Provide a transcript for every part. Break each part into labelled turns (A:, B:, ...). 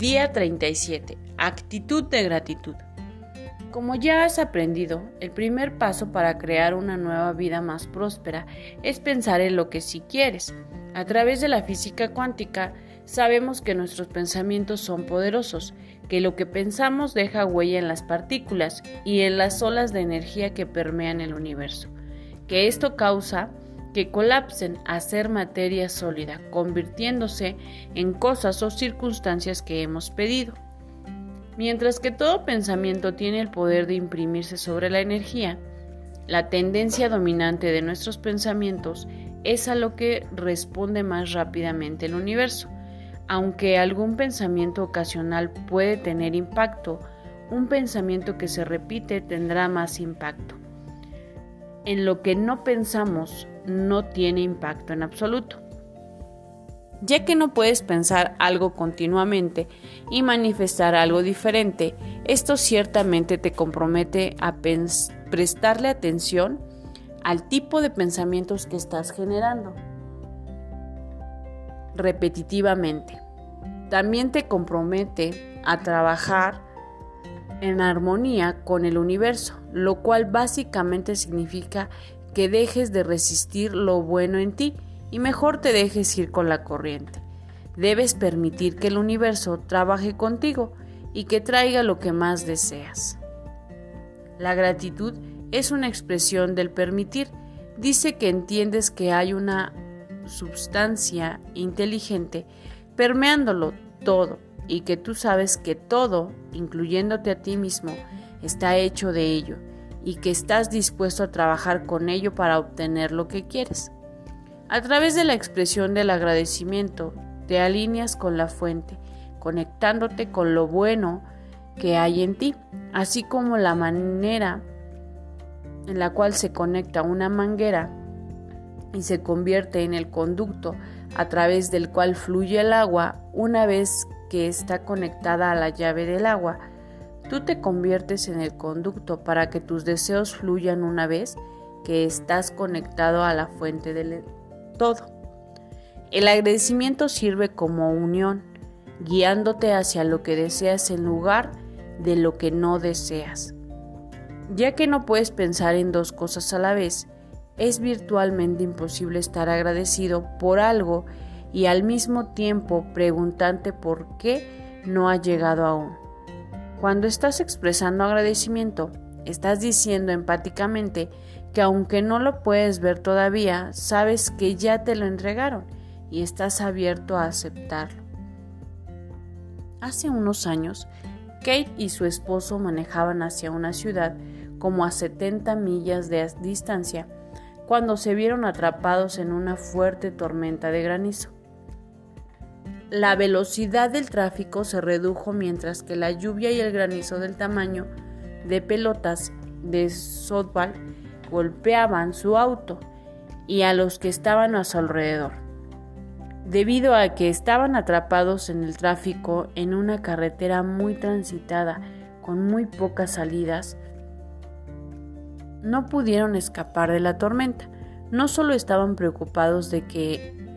A: Día 37. Actitud de gratitud. Como ya has aprendido, el primer paso para crear una nueva vida más próspera es pensar en lo que sí quieres. A través de la física cuántica, sabemos que nuestros pensamientos son poderosos, que lo que pensamos deja huella en las partículas y en las olas de energía que permean el universo, que esto causa que colapsen a ser materia sólida, convirtiéndose en cosas o circunstancias que hemos pedido. Mientras que todo pensamiento tiene el poder de imprimirse sobre la energía, la tendencia dominante de nuestros pensamientos es a lo que responde más rápidamente el universo. Aunque algún pensamiento ocasional puede tener impacto, un pensamiento que se repite tendrá más impacto. En lo que no pensamos no tiene impacto en absoluto. Ya que no puedes pensar algo continuamente y manifestar algo diferente, esto ciertamente te compromete a prestarle atención al tipo de pensamientos que estás generando repetitivamente. También te compromete a trabajar en armonía con el universo, lo cual básicamente significa que dejes de resistir lo bueno en ti y mejor te dejes ir con la corriente. Debes permitir que el universo trabaje contigo y que traiga lo que más deseas. La gratitud es una expresión del permitir. Dice que entiendes que hay una substancia inteligente permeándolo todo y que tú sabes que todo, incluyéndote a ti mismo, está hecho de ello y que estás dispuesto a trabajar con ello para obtener lo que quieres. A través de la expresión del agradecimiento, te alineas con la fuente, conectándote con lo bueno que hay en ti, así como la manera en la cual se conecta una manguera y se convierte en el conducto a través del cual fluye el agua una vez que está conectada a la llave del agua Tú te conviertes en el conducto para que tus deseos fluyan una vez que estás conectado a la fuente del todo. El agradecimiento sirve como unión, guiándote hacia lo que deseas en lugar de lo que no deseas. Ya que no puedes pensar en dos cosas a la vez, es virtualmente imposible estar agradecido por algo y al mismo tiempo preguntarte por qué no ha llegado aún. Cuando estás expresando agradecimiento, estás diciendo empáticamente que aunque no lo puedes ver todavía, sabes que ya te lo entregaron y estás abierto a aceptarlo. Hace unos años, Kate y su esposo manejaban hacia una ciudad como a 70 millas de distancia cuando se vieron atrapados en una fuerte tormenta de granizo. La velocidad del tráfico se redujo mientras que la lluvia y el granizo del tamaño de pelotas de softball golpeaban su auto y a los que estaban a su alrededor. Debido a que estaban atrapados en el tráfico en una carretera muy transitada con muy pocas salidas, no pudieron escapar de la tormenta. No solo estaban preocupados de que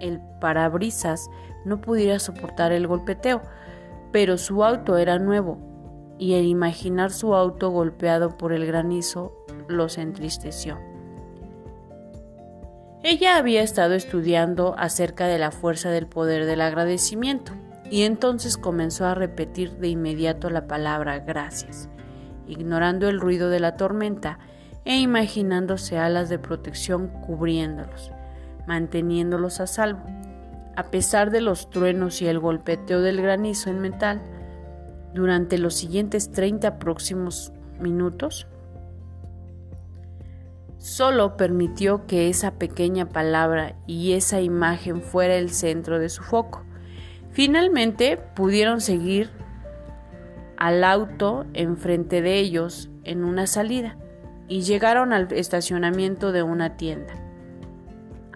A: el parabrisas no pudiera soportar el golpeteo, pero su auto era nuevo y el imaginar su auto golpeado por el granizo los entristeció. Ella había estado estudiando acerca de la fuerza del poder del agradecimiento y entonces comenzó a repetir de inmediato la palabra gracias, ignorando el ruido de la tormenta e imaginándose alas de protección cubriéndolos manteniéndolos a salvo. A pesar de los truenos y el golpeteo del granizo en metal, durante los siguientes 30 próximos minutos, solo permitió que esa pequeña palabra y esa imagen fuera el centro de su foco. Finalmente pudieron seguir al auto enfrente de ellos en una salida y llegaron al estacionamiento de una tienda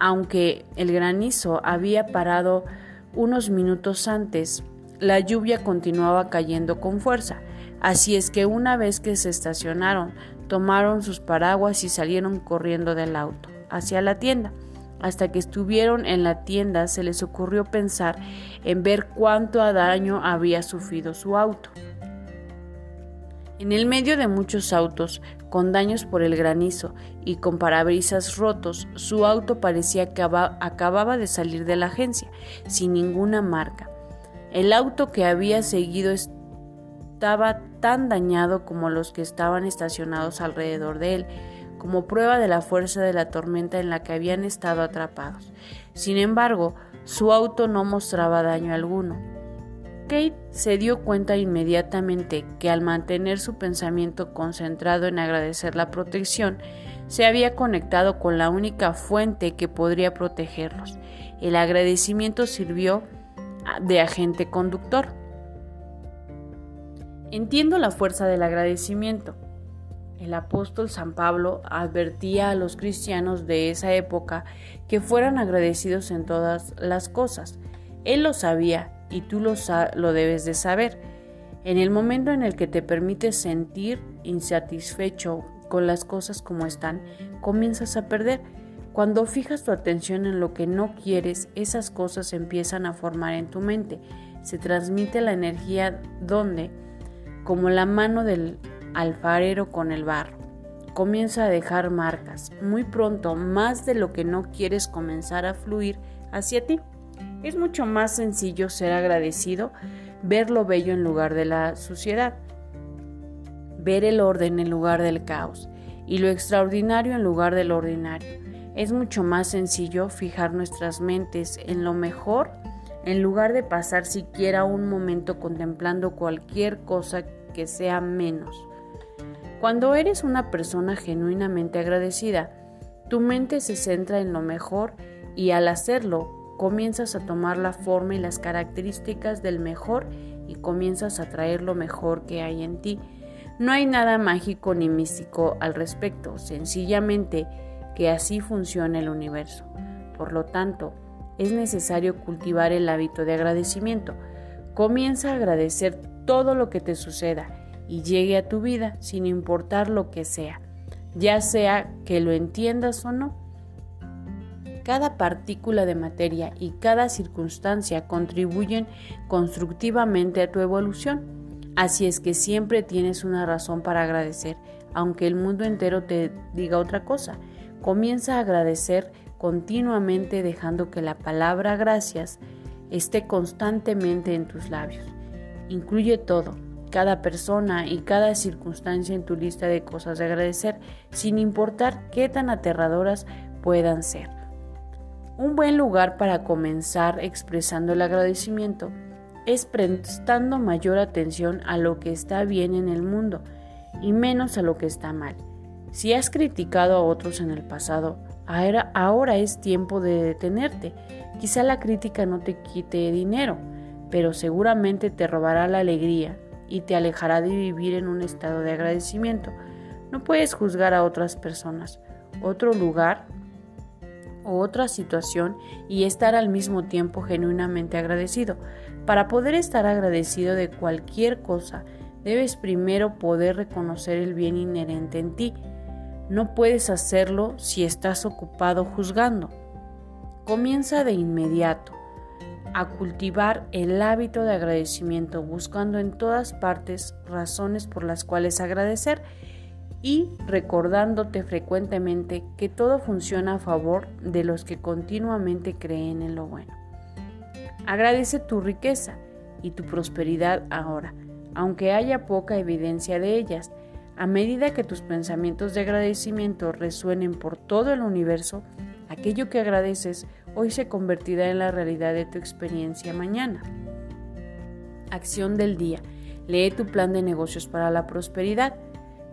A: aunque el granizo había parado unos minutos antes, la lluvia continuaba cayendo con fuerza, así es que una vez que se estacionaron, tomaron sus paraguas y salieron corriendo del auto hacia la tienda. Hasta que estuvieron en la tienda se les ocurrió pensar en ver cuánto daño había sufrido su auto. En el medio de muchos autos, con daños por el granizo y con parabrisas rotos, su auto parecía que acababa de salir de la agencia, sin ninguna marca. El auto que había seguido estaba tan dañado como los que estaban estacionados alrededor de él, como prueba de la fuerza de la tormenta en la que habían estado atrapados. Sin embargo, su auto no mostraba daño alguno. Kate se dio cuenta inmediatamente que al mantener su pensamiento concentrado en agradecer la protección, se había conectado con la única fuente que podría protegerlos. El agradecimiento sirvió de agente conductor. Entiendo la fuerza del agradecimiento. El apóstol San Pablo advertía a los cristianos de esa época que fueran agradecidos en todas las cosas. Él lo sabía y tú lo, debes de saber. En el momento en el que te permites sentir insatisfecho con las cosas como están, comienzas a perder. Cuando fijas tu atención en lo que no quieres, esas cosas empiezan a formar en tu mente. Se transmite la energía donde, como la mano del alfarero con el barro, comienza a dejar marcas. Muy pronto, más de lo que no quieres comenzar a fluir hacia ti. Es mucho más sencillo ser agradecido, ver lo bello en lugar de la suciedad, ver el orden en lugar del caos y lo extraordinario en lugar del ordinario. Es mucho más sencillo fijar nuestras mentes en lo mejor en lugar de pasar siquiera un momento contemplando cualquier cosa que sea menos. Cuando eres una persona genuinamente agradecida, tu mente se centra en lo mejor y al hacerlo comienzas a tomar la forma y las características del mejor y comienzas a traer lo mejor que hay en ti. No hay nada mágico ni místico al respecto, sencillamente que así funciona el universo. Por lo tanto, es necesario cultivar el hábito de agradecimiento. Comienza a agradecer todo lo que te suceda y llegue a tu vida sin importar lo que sea, ya sea que lo entiendas o no. Cada partícula de materia y cada circunstancia contribuyen constructivamente a tu evolución. Así es que siempre tienes una razón para agradecer, aunque el mundo entero te diga otra cosa. Comienza a agradecer continuamente dejando que la palabra gracias esté constantemente en tus labios. Incluye todo, cada persona y cada circunstancia en tu lista de cosas de agradecer, sin importar qué tan aterradoras puedan ser. Un buen lugar para comenzar expresando el agradecimiento es prestando mayor atención a lo que está bien en el mundo y menos a lo que está mal. Si has criticado a otros en el pasado, ahora es tiempo de detenerte. Quizá la crítica no te quite dinero, pero seguramente te robará la alegría y te alejará de vivir en un estado de agradecimiento. No puedes juzgar a otras personas. Otro lugar otra situación y estar al mismo tiempo genuinamente agradecido. Para poder estar agradecido de cualquier cosa, debes primero poder reconocer el bien inherente en ti. No puedes hacerlo si estás ocupado juzgando. Comienza de inmediato a cultivar el hábito de agradecimiento, buscando en todas partes razones por las cuales agradecer y recordándote frecuentemente que todo funciona a favor de los que continuamente creen en lo bueno. Agradece tu riqueza y tu prosperidad ahora, aunque haya poca evidencia de ellas. A medida que tus pensamientos de agradecimiento resuenen por todo el universo, aquello que agradeces hoy se convertirá en la realidad de tu experiencia mañana. Acción del día. Lee tu plan de negocios para la prosperidad.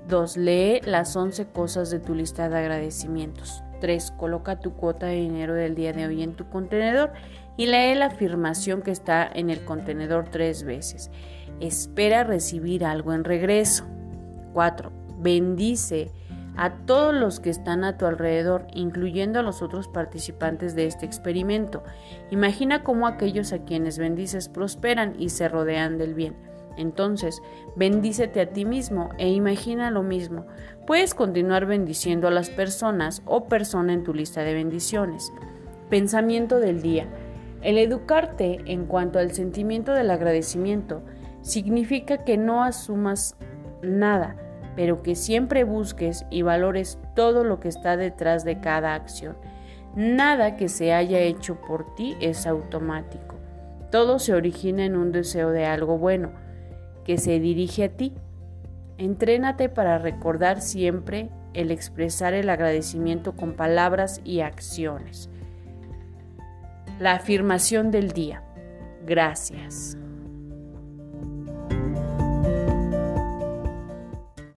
A: 2. Lee las 11 cosas de tu lista de agradecimientos. 3. Coloca tu cuota de dinero del día de hoy en tu contenedor y lee la afirmación que está en el contenedor tres veces. Espera recibir algo en regreso. 4. Bendice a todos los que están a tu alrededor, incluyendo a los otros participantes de este experimento. Imagina cómo aquellos a quienes bendices prosperan y se rodean del bien. Entonces, bendícete a ti mismo e imagina lo mismo. Puedes continuar bendiciendo a las personas o persona en tu lista de bendiciones. Pensamiento del día. El educarte en cuanto al sentimiento del agradecimiento significa que no asumas nada, pero que siempre busques y valores todo lo que está detrás de cada acción. Nada que se haya hecho por ti es automático. Todo se origina en un deseo de algo bueno que se dirige a ti. Entrénate para recordar siempre el expresar el agradecimiento con palabras y acciones. La afirmación del día. Gracias.